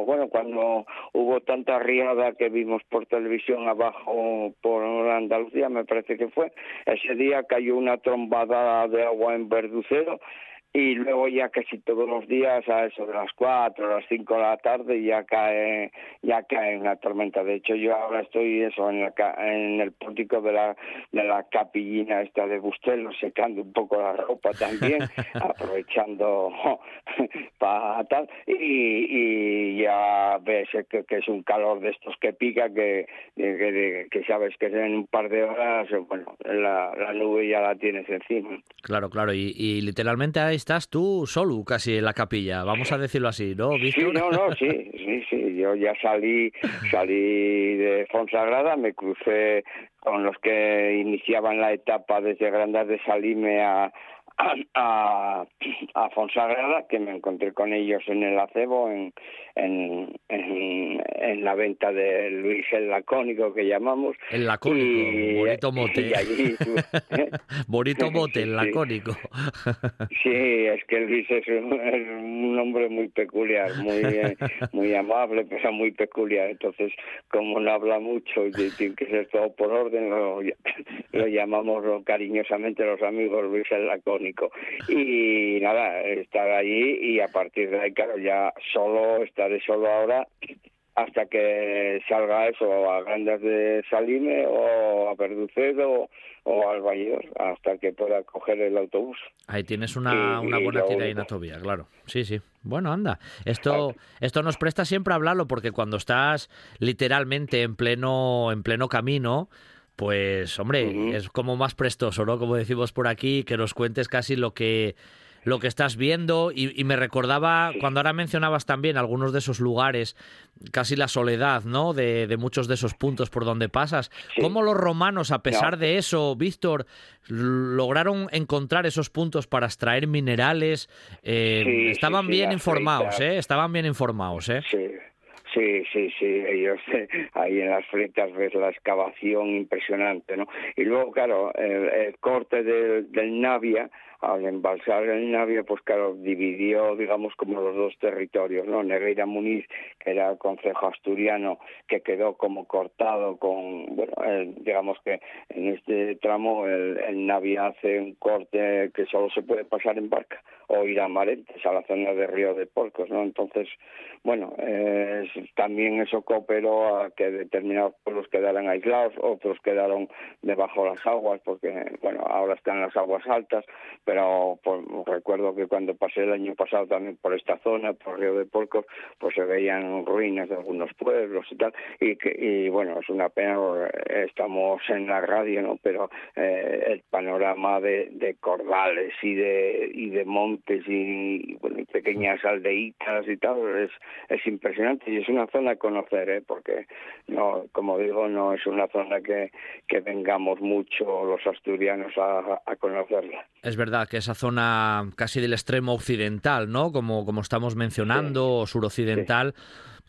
bueno, cuando hubo tanta riada que vimos por televisión abajo por Andalucía, me parece que fue, ese día cayó una trombada de agua en Verducero y luego ya casi todos los días a eso de las cuatro, a las cinco de la tarde ya cae ya cae una tormenta. De hecho yo ahora estoy eso en, en el pórtico de la de la capillina esta de Bustelo secando un poco la ropa también aprovechando para tal. Y, ya ves que, es un calor de estos que pica que, que, sabes que en un par de horas bueno la, la nube ya la tienes encima. Claro claro y, y literalmente hay estás tú solo casi en la capilla, vamos a decirlo así, ¿no, Sí, no, no, sí, sí, sí, yo ya salí, salí de Fonsagrada, me crucé con los que iniciaban la etapa desde Grandas de Salime a, a, a Fonsagrada, que me encontré con ellos en el acebo, en, en, en, la venta de Luis el Lacónico, que llamamos. El Lacónico, bonito mote. ¿eh? bonito mote, el Lacónico. sí, es que Luis es un, hombre muy peculiar, muy, eh, muy amable, pero muy peculiar. Entonces, como no habla mucho y tiene que ser todo por orden, lo, lo llamamos cariñosamente los amigos Luis el Lacónico. Y nada, estar allí y a partir de ahí, claro, ya solo, estaré solo ahora hasta que salga eso a Grandes de Salime o a Perducedo o al Valledor, hasta que pueda coger el autobús. Ahí tienes una, una buena tirainatovía, claro. Sí, sí. Bueno, anda. Esto, esto nos presta siempre a hablarlo porque cuando estás literalmente en pleno, en pleno camino, pues hombre, es como más prestoso, ¿no? Como decimos por aquí, que nos cuentes casi lo que lo que estás viendo y, me recordaba cuando ahora mencionabas también algunos de esos lugares, casi la soledad, ¿no? De, muchos de esos puntos por donde pasas. ¿Cómo los romanos, a pesar de eso, Víctor, lograron encontrar esos puntos para extraer minerales? Eh, estaban bien informados, ¿eh? Estaban bien informados, ¿eh? Sí. Sí, sí, sí, ellos ahí en las fletas ves la excavación impresionante, ¿no? Y luego, claro, el, corte del, del Navia, al embalsar el Navia, pues claro, dividió, digamos, como los dos territorios, ¿no? Negreira Muniz, que era el concejo asturiano, que quedó como cortado con, bueno, digamos que en este tramo el, el Navia hace un corte que solo se puede pasar en barca o ir a Marentes, a la zona de Río de Porcos, ¿no? Entonces, bueno, también eso cooperó a que determinados pueblos quedaran aislados, otros quedaron debajo de las aguas, porque bueno, ahora están las aguas altas, pero pues, recuerdo que cuando pasé el año pasado también por esta zona, por Río de Porcos, pues se veían ruinas de algunos pueblos y tal, y que y bueno, es una pena, estamos en la radio, ¿no? Pero eh, el panorama de, cordales y de y de montes y, bueno, y pequeñas aldeitas y tal es, es impresionante y es una zona a conocer, ¿eh? porque no, como digo, no es una zona que, que vengamos mucho los asturianos a, a conocerla. Es verdad que esa zona casi del extremo occidental, ¿no? Como, como estamos mencionando, o suroccidental.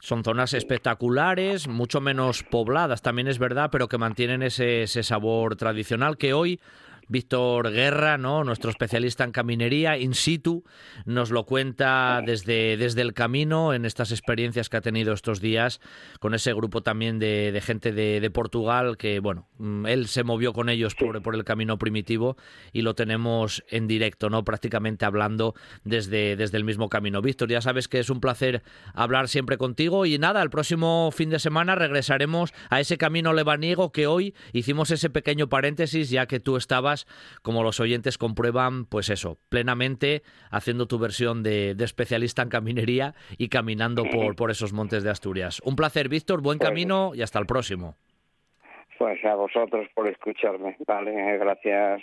Son zonas espectaculares, mucho menos pobladas, también es verdad, pero que mantienen ese, ese sabor tradicional que hoy Víctor Guerra, ¿no? nuestro especialista en caminería, in situ, nos lo cuenta desde, desde el camino en estas experiencias que ha tenido estos días con ese grupo también de, de gente de, de, Portugal que, bueno, mm, él se movió con ellos por, por, el camino primitivo y lo tenemos en directo, ¿no? Prácticamente hablando desde, desde el mismo camino. Víctor, ya sabes que es un placer hablar siempre contigo y nada, el próximo fin de semana regresaremos a ese camino lebaniego que hoy hicimos ese pequeño paréntesis ya que tú estabas como los oyentes comprueban, pues eso, plenamente haciendo tu versión de, de especialista en caminería y caminando por, por, esos montes de Asturias. Un placer, Víctor, buen camino y hasta el próximo. Pues a vosotros por escucharme. Vale, gracias.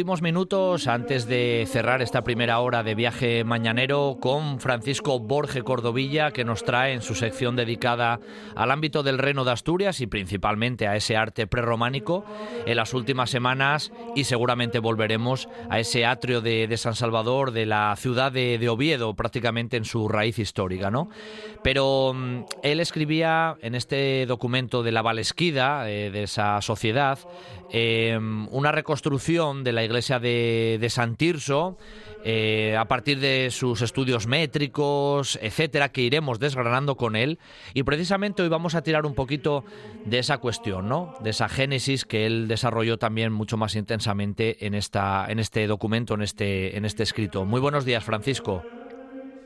Últimos minutos antes de cerrar esta primera hora de viaje mañanero con Francisco Borge Cordovilla, que nos trae en su sección dedicada al ámbito del reino de Asturias y principalmente a ese arte prerrománico en las últimas semanas y seguramente volveremos a ese atrio de, de San Salvador de la ciudad de, de, Oviedo, prácticamente en su raíz histórica, ¿no? Pero um, él escribía en este documento de la Valesquida, eh, de esa sociedad, eh, una reconstrucción de la iglesia de, de San Tirso, eh, a partir de sus estudios métricos, etcétera, que iremos desgranando con él. Y precisamente hoy vamos a tirar un poquito de esa cuestión, ¿no? De esa génesis que él desarrolló también mucho más intensamente en, esta, en este documento, en este, en este escrito. Muy buenos días, Francisco.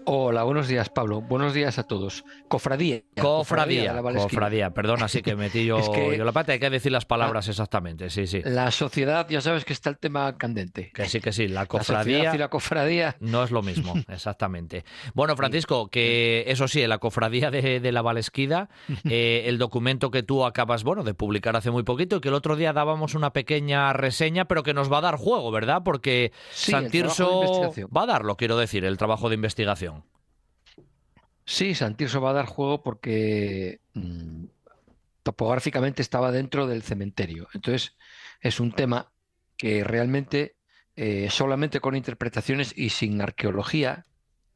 Hola, buenos días, Pablo. Buenos días a todos. Cofradía. Cofradía, cofradía, cofradía. Perdona, sí que metí yo, es que yo la pata. Hay que decir las palabras la, exactamente, sí, sí. La sociedad, ya sabes que está el tema candente. Que sí, que sí. La cofradía. La y la cofradía. No es lo mismo, exactamente. Bueno, Francisco, que eso sí, la cofradía de, de la Valesquida, eh, el documento que tú acabas, bueno, de publicar hace muy poquito y que el otro día dábamos una pequeña reseña, pero que nos va a dar juego, ¿verdad? Porque sí, Santirso va a darlo, quiero decir, el trabajo de investigación. Sí, Santirso va a dar juego porque mmm, topográficamente estaba dentro del cementerio. Entonces, es un tema que realmente eh, solamente con interpretaciones y sin arqueología,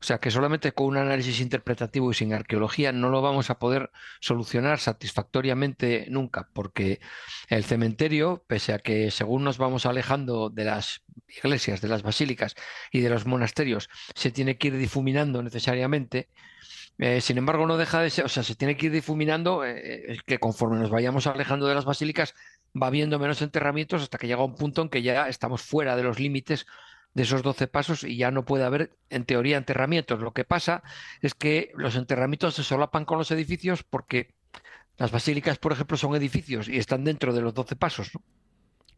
o sea que solamente con un análisis interpretativo y sin arqueología no lo vamos a poder solucionar satisfactoriamente nunca, porque el cementerio, pese a que según nos vamos alejando de las iglesias, de las basílicas y de los monasterios, se tiene que ir difuminando necesariamente, eh, sin embargo, no deja de ser, o sea, se tiene que ir difuminando, eh, que conforme nos vayamos alejando de las basílicas, va habiendo menos enterramientos hasta que llega un punto en que ya estamos fuera de los límites de esos 12 pasos y ya no puede haber, en teoría, enterramientos. Lo que pasa es que los enterramientos se solapan con los edificios porque las basílicas, por ejemplo, son edificios y están dentro de los 12 pasos. ¿no?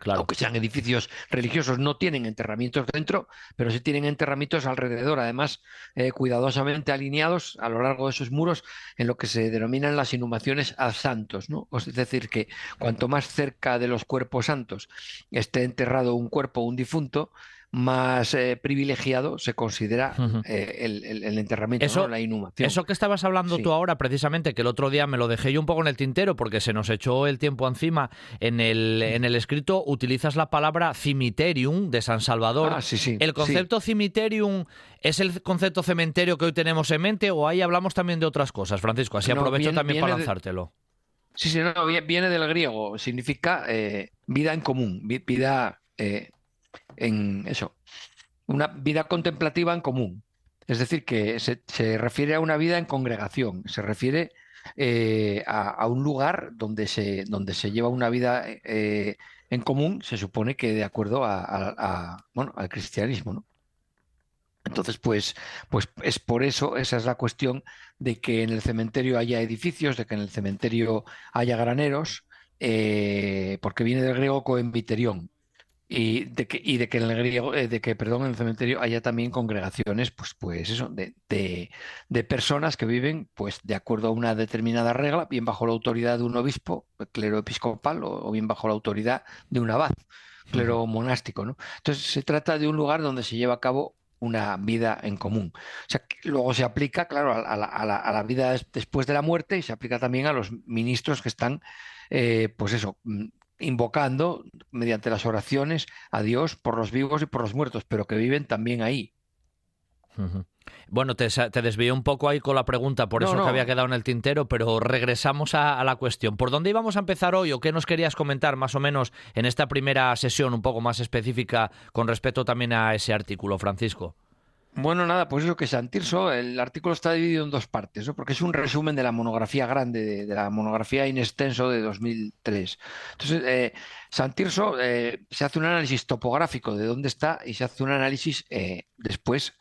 Aunque sean edificios religiosos, no tienen enterramientos dentro, pero sí tienen enterramientos alrededor, además eh, cuidadosamente alineados a lo largo de esos muros en lo que se denominan las inhumaciones a santos, ¿no? Es decir, que cuanto más cerca de los cuerpos santos esté enterrado un cuerpo, un difunto, más eh, privilegiado se considera eh, el, enterramiento, eso, la inhumación. Eso que estabas hablando tú ahora, precisamente, que el otro día me lo dejé yo un poco en el tintero porque se nos echó el tiempo encima. En el, en el escrito utilizas la palabra cimiterium de San Salvador. Ah, sí, sí, ¿El concepto cimiterium es el concepto cementerio que hoy tenemos en mente o ahí hablamos también de otras cosas, Francisco? Así aprovecho también para lanzártelo. Sí, sí, no, viene del griego, significa eh, vida en común, vida en eso, una vida contemplativa en común. Es decir, que se, refiere a una vida en congregación, se refiere eh, a, un lugar donde se, donde se lleva una vida eh, en común, se supone que de acuerdo a, bueno, al cristianismo. Entonces, pues, pues es por eso, esa es la cuestión de que en el cementerio haya edificios, de que en el cementerio haya graneros, eh, porque viene del griego coembiterión, y de que, y de que en el griego, eh, de que, perdón, en el cementerio haya también congregaciones, pues, pues eso, de, de, personas que viven pues de acuerdo a una determinada regla, bien bajo la autoridad de un obispo, clero episcopal, o, bien bajo la autoridad de un abad, clero monástico, ¿no? Entonces se trata de un lugar donde se lleva a cabo una vida en común. O sea, luego se aplica, claro, a, la, a, la, vida después de la muerte y se aplica también a los ministros que están, eh, pues eso, mm, invocando mediante las oraciones a Dios por los vivos y por los muertos, pero que viven también ahí. Bueno, te, te desvié un poco ahí con la pregunta, por eso que había quedado en el tintero, pero regresamos a, la cuestión. ¿Por dónde íbamos a empezar hoy o qué nos querías comentar más o menos en esta primera sesión un poco más específica con respecto también a ese artículo, Francisco? Bueno, nada, pues eso que Santirso, el artículo está dividido en dos partes, ¿no? porque es un resumen de la monografía grande, de, la monografía in extenso de 2003. Entonces, eh, Santirso eh, se hace un análisis topográfico de dónde está y se hace un análisis eh, después,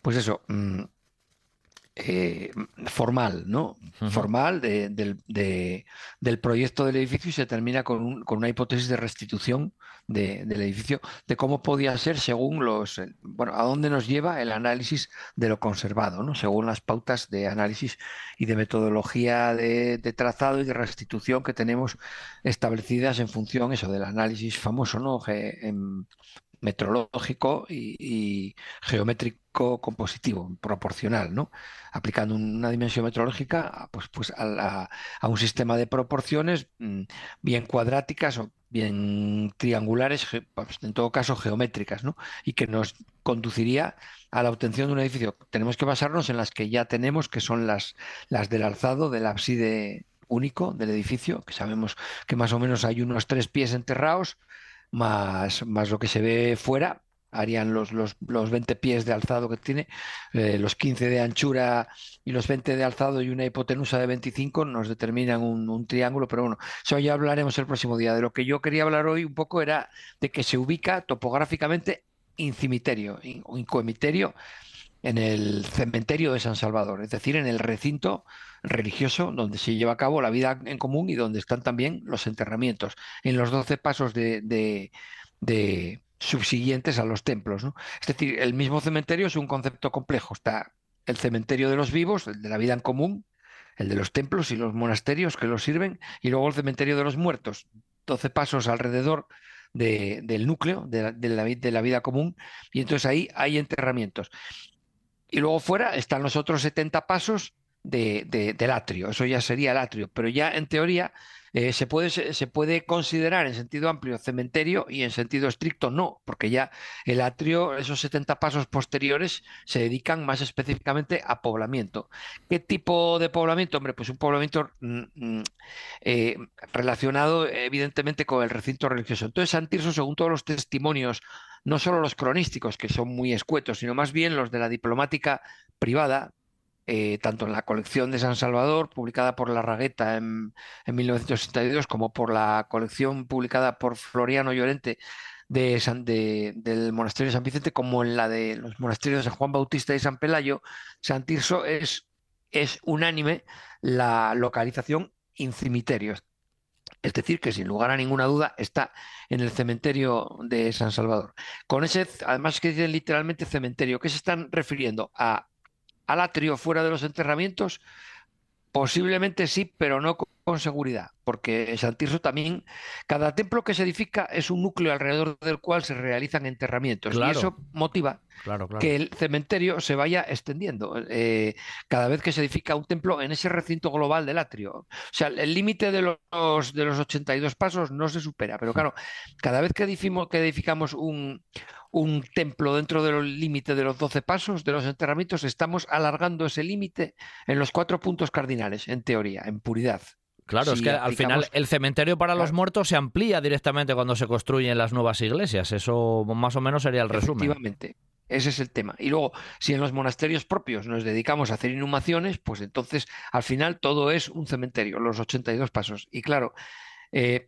pues eso, mm, eh, formal, ¿no? Formal del proyecto del edificio y se termina con, una hipótesis de restitución del edificio, de cómo podía ser según los, eh, bueno, a dónde nos lleva el análisis de lo conservado, ¿no? Según las pautas de análisis y de metodología de, trazado y de restitución que tenemos establecidas en función eso del análisis famoso, ¿no? metrológico y, geométrico compositivo, proporcional, ¿no? Aplicando una dimensión metrológica pues, pues a, un sistema de proporciones mm, bien cuadráticas o bien triangulares, pues, en todo caso geométricas, ¿no? Y que nos conduciría a la obtención de un edificio. Tenemos que basarnos en las que ya tenemos, que son las, las del alzado del ábside único del edificio, que sabemos que más o menos hay unos tres pies enterrados, más, más lo que se ve fuera, harían los, los, los 20 pies de alzado que tiene, eh, los 15 de anchura y los 20 de alzado y una hipotenusa de 25 nos determinan un, triángulo, pero bueno, eso ya hablaremos el próximo día. De lo que yo quería hablar hoy un poco era de que se ubica topográficamente in cimiterio o in coemiterio en el cementerio de San Salvador, es decir, en el recinto religioso donde se lleva a cabo la vida en común y donde están también los enterramientos, en los doce pasos de, de, subsiguientes a los templos. Es decir, el mismo cementerio es un concepto complejo. Está el cementerio de los vivos, el de la vida en común, el de los templos y los monasterios que los sirven, y luego el cementerio de los muertos, doce pasos alrededor del núcleo de la, de la, vida común, y entonces ahí hay enterramientos. Y luego fuera están los otros 70 pasos de, del atrio, eso ya sería el atrio, pero ya en teoría eh, se, puede, se puede considerar en sentido amplio cementerio y en sentido estricto no, porque ya el atrio, esos 70 pasos posteriores, se dedican más específicamente a poblamiento. ¿Qué tipo de poblamiento? Hombre, pues un poblamiento mm, mm, eh, relacionado evidentemente con el recinto religioso. Entonces, Santirso, según todos los testimonios, no solo los cronísticos, que son muy escuetos, sino más bien los de la diplomática privada, eh, tanto en la colección de San Salvador, publicada por La Ragueta en, 1962, como por la colección publicada por Floriano Llorente de del monasterio de San Vicente, como en la de los monasterios de San Juan Bautista y San Pelayo, San Tirso es, es unánime la localización en cimiterios. Es decir, que sin lugar a ninguna duda está en el cementerio de San Salvador. Con ese, además que dicen literalmente cementerio, ¿qué se están refiriendo? A, al atrio fuera de los enterramientos, Posiblemente sí, pero no con seguridad, porque en San Tirso también, cada templo que se edifica es un núcleo alrededor del cual se realizan enterramientos. Y eso motiva que el cementerio se vaya extendiendo eh, cada vez que se edifica un templo en ese recinto global del atrio. O sea, el límite de los, de los 82 pasos no se supera, pero claro, cada vez que, que edificamos un, un templo dentro del límite de los 12 pasos de los enterramientos, estamos alargando ese límite en los cuatro puntos cardinales, en teoría, en puridad. Claro, es que al final el cementerio para los muertos se amplía directamente cuando se construyen las nuevas iglesias. Eso más o menos sería el resumen. Efectivamente. Ese es el tema. Y luego, si en los monasterios propios nos dedicamos a hacer inhumaciones, pues entonces al final todo es un cementerio, los 82 pasos. Y claro, eh,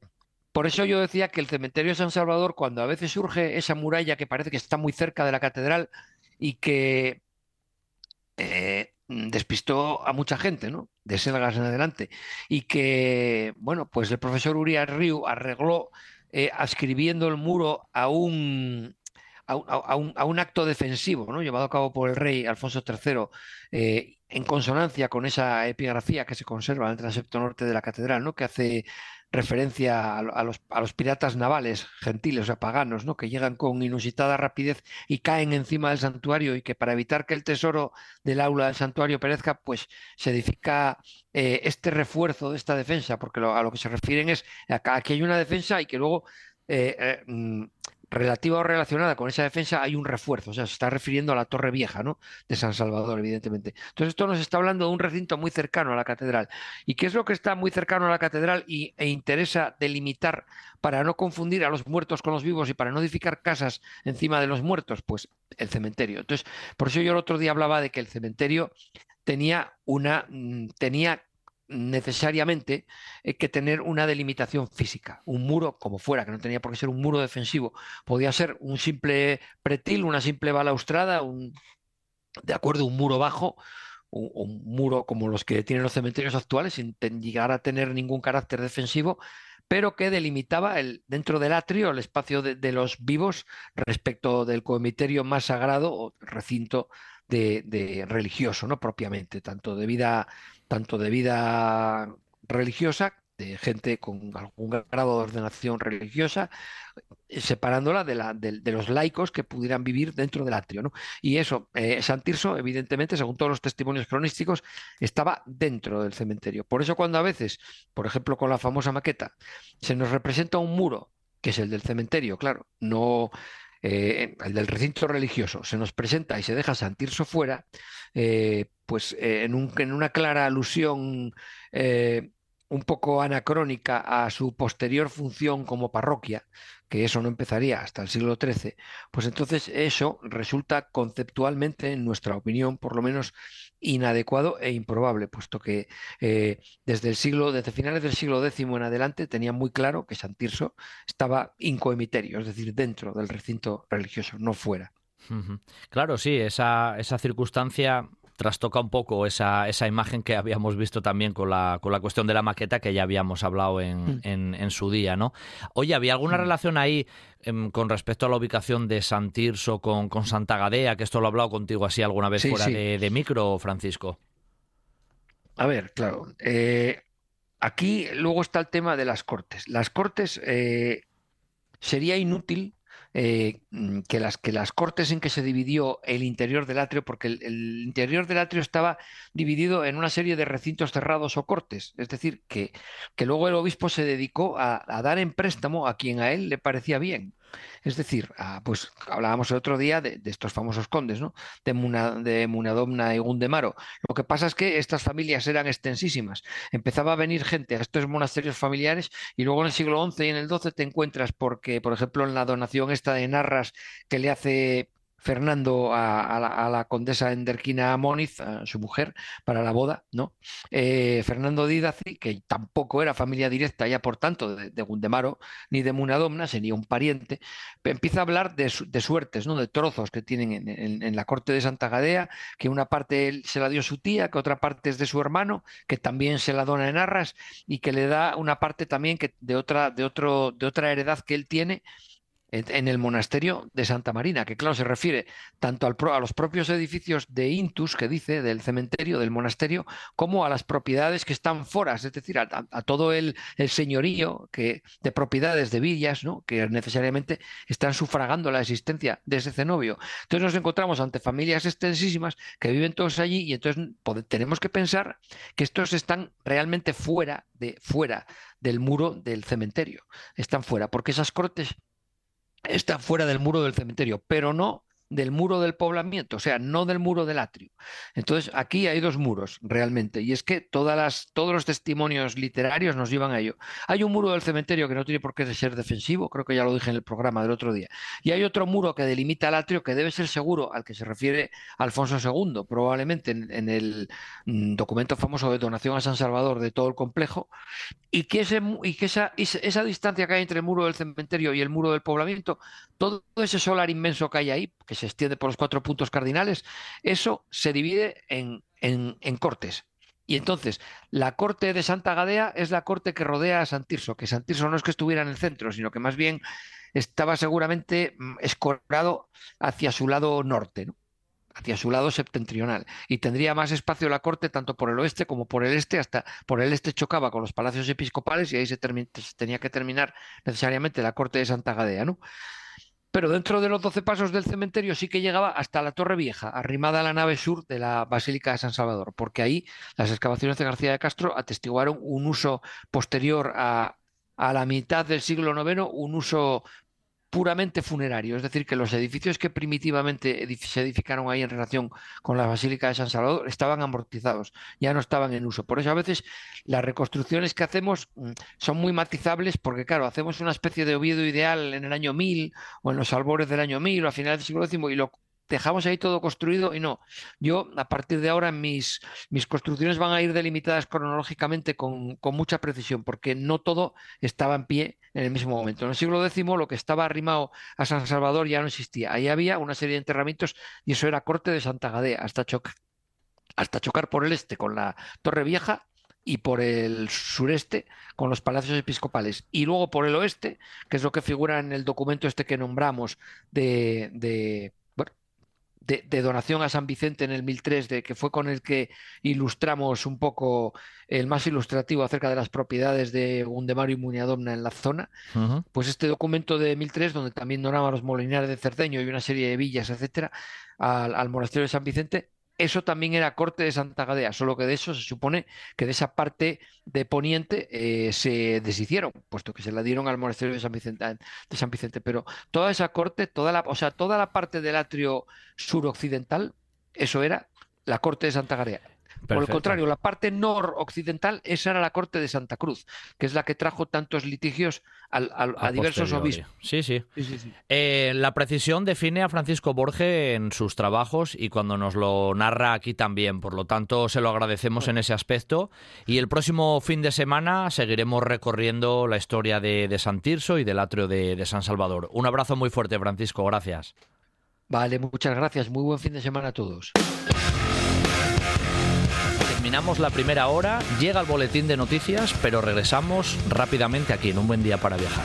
por eso yo decía que el cementerio de San Salvador, cuando a veces surge esa muralla que parece que está muy cerca de la catedral y que eh, despistó a mucha gente, ¿no? De Selgas en adelante. Y que, bueno, pues el profesor Urias Riu arregló eh, ascribiendo el muro a un, a, un, acto defensivo, ¿no? Llevado a cabo por el rey Alfonso III, eh, en consonancia con esa epigrafía que se conserva en el transepto norte de la catedral, ¿no? Que hace referencia a, los, a, los, piratas navales gentiles, o sea, paganos, ¿no? que llegan con inusitada rapidez y caen encima del santuario y que para evitar que el tesoro del aula del santuario perezca, pues se edifica eh, este refuerzo de esta defensa, porque a lo que se refieren es a que aquí hay una defensa y que luego eh, eh, mm, relativa o relacionada con esa defensa hay un refuerzo, o sea, se está refiriendo a la Torre Vieja, ¿no? De San Salvador, evidentemente. Entonces, esto nos está hablando de un recinto muy cercano a la catedral. ¿Y qué es lo que está muy cercano a la catedral y, e interesa delimitar para no confundir a los muertos con los vivos y para no edificar casas encima de los muertos? Pues el cementerio. Entonces, por eso yo el otro día hablaba de que el cementerio tenía una mm, tenía necesariamente que tener una delimitación física, un muro como fuera, que no tenía por qué ser un muro defensivo, podía ser un simple pretil, una simple balaustrada, un, de acuerdo, un muro bajo, un, muro como los que tienen los cementerios actuales, sin llegar a tener ningún carácter defensivo, pero que delimitaba el, dentro del atrio el espacio de, los vivos respecto del coemiterio más sagrado o recinto de religioso, no propiamente, tanto de vida tanto de vida religiosa, de gente con algún grado de ordenación religiosa, eh, separándola de, los laicos que pudieran vivir dentro del atrio. Y eso, eh, San Tirso, evidentemente, según todos los testimonios cronísticos, estaba dentro del cementerio. Por eso cuando a veces, por ejemplo, con la famosa maqueta, se nos representa un muro, que es el del cementerio, claro, no eh, el del recinto religioso, se nos presenta y se deja San Tirso fuera, eh, pues eh, en, un, en, una clara alusión un poco anacrónica a su posterior función como parroquia, que eso no empezaría hasta el siglo XIII, pues entonces eso resulta conceptualmente, en nuestra opinión, por lo menos inadecuado e improbable, puesto que eh, desde el siglo, desde finales del siglo X en adelante tenía muy claro que San Tirso estaba incoemiterio, es decir, dentro del recinto religioso, no fuera. Claro, sí, esa, esa circunstancia trastoca un poco esa, esa imagen que habíamos visto también con la, con la cuestión de la maqueta que ya habíamos hablado en, mm. en, su día, ¿no? Oye, ¿había alguna mm. relación ahí em, con respecto a la ubicación de San Tirso con, con Santa Gadea? Que esto lo he hablado contigo así alguna vez fuera De, micro, Francisco. A ver, claro. Eh, aquí luego está el tema de las cortes. Las cortes eh, sería inútil eh, mm, que, las, que las cortes en que se dividió el interior del atrio, porque el, interior del atrio estaba dividido en una serie de recintos cerrados o cortes, es decir, que, que luego el obispo se dedicó a, a dar en préstamo a quien a él le parecía bien. Es decir, ah, pues hablábamos el otro día de, estos famosos condes, ¿no? De, de Munadomna y Gundemaro. Lo que pasa es que estas familias eran extensísimas. Empezaba a venir gente a estos monasterios familiares y luego en el siglo XI y en el XII te encuentras porque, por ejemplo, en la donación esta de Narras que le hace Fernando a, la, condesa Enderquina Moniz, su mujer, para la boda, ¿no? Eh, Fernando Didazi, que tampoco era familia directa ya por tanto de, Gundemaro ni de Munadomna, sería un pariente, empieza a hablar de, suertes, ¿no? De trozos que tienen en, la corte de Santa Gadea, que una parte se la dio su tía, que otra parte es de su hermano, que también se la dona en Arras y que le da una parte también que de otra, de otro, de otra heredad que él tiene en el monasterio de Santa Marina, que claro, se refiere tanto al a los propios edificios de Intus, que dice, del cementerio, del monasterio, como a las propiedades que están foras, es decir, a, todo el, señorío que, de propiedades de villas, ¿no? que necesariamente están sufragando la existencia de ese cenobio. Entonces nos encontramos ante familias extensísimas que viven todos allí y entonces tenemos que pensar que estos están realmente fuera, de, fuera del muro del cementerio, están fuera, porque esas cortes está fuera del muro del cementerio, pero no del muro del poblamiento, o sea, no del muro del atrio. Entonces, aquí hay dos muros realmente, y es que todas las, todos los testimonios literarios nos llevan a ello. Hay un muro del cementerio que no tiene por qué ser defensivo, creo que ya lo dije en el programa del otro día, y hay otro muro que delimita el atrio que debe ser seguro, al que se refiere Alfonso II, probablemente en, el mm, documento famoso de donación a San Salvador de todo el complejo, y que, esa, esa distancia que hay entre el muro del cementerio y el muro del poblamiento, todo ese solar inmenso que hay ahí, que se extiende por los cuatro puntos cardinales, eso se divide en, en, cortes. Y entonces, la corte de Santa Gadea es la corte que rodea a San Tirso, que San Tirso no es que estuviera en el centro, sino que más bien estaba seguramente mm, escorado hacia su lado norte, hacia su lado septentrional. Y tendría más espacio la corte tanto por el oeste como por el este, hasta por el este chocaba con los palacios episcopales y ahí se, se tenía que terminar necesariamente la corte de Santa Gadea. ¿no? Pero dentro de los doce pasos del cementerio sí que llegaba hasta la Torre Vieja, arrimada a la nave sur de la Basílica de San Salvador, porque ahí las excavaciones de García de Castro atestiguaron un uso posterior a, la mitad del siglo IX, un uso puramente funerario, es decir, que los edificios que primitivamente se edificaron ahí en relación con la Basílica de San Salvador estaban amortizados, ya no estaban en uso. Por eso a veces las reconstrucciones que hacemos mm, son muy matizables porque, claro, hacemos una especie de Oviedo ideal en el año 1000 o en los albores del año 1000 o a finales del siglo X y lo dejamos ahí todo construido y no. Yo, a partir de ahora, mis, construcciones van a ir delimitadas cronológicamente con, mucha precisión, porque no todo estaba en pie en el mismo momento. En el siglo X, lo que estaba arrimado a San Salvador ya no existía. Ahí había una serie de enterramientos y eso era corte de Santa Gadea, hasta, hasta chocar por el este con la Torre Vieja y por el sureste con los palacios episcopales y luego por el oeste, que es lo que figura en el documento este que nombramos de de, donación a San Vicente en el 1003, de, que fue con el que ilustramos un poco el más ilustrativo acerca de las propiedades de Gundemario y Muñadomna en la zona, pues este documento de 1003, donde también donaba los molinares de Cerdeño y una serie de villas, etcétera, al monasterio de San Vicente, eso también era corte de Santa Gadea, solo que de eso se supone que de esa parte de Poniente eh, se deshicieron, puesto que se la dieron al monasterio de San Vicente, de San Vicente. Pero toda esa corte, toda la, o sea, toda la parte del atrio suroccidental, eso era la corte de Santa Gadea. Por el contrario, la parte noroccidental, esa era la corte de Santa Cruz, que es la que trajo tantos litigios a, diversos obispos. Sí, sí. Eh, la precisión define a Francisco Borge en sus trabajos y cuando nos lo narra aquí también. Por lo tanto, se lo agradecemos en ese aspecto. Y el próximo fin de semana seguiremos recorriendo la historia de, San Tirso y del atrio de San Salvador. Un abrazo muy fuerte, Francisco. Gracias. Vale, muchas gracias. Muy buen fin de semana a todos terminamos la primera hora, llega el boletín de noticias, pero regresamos rápidamente aquí en un buen día para viajar.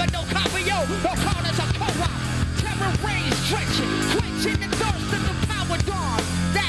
but no copy, yo. No call us a co-op. Terror rains drenching, quenching the thirst of the power dawn.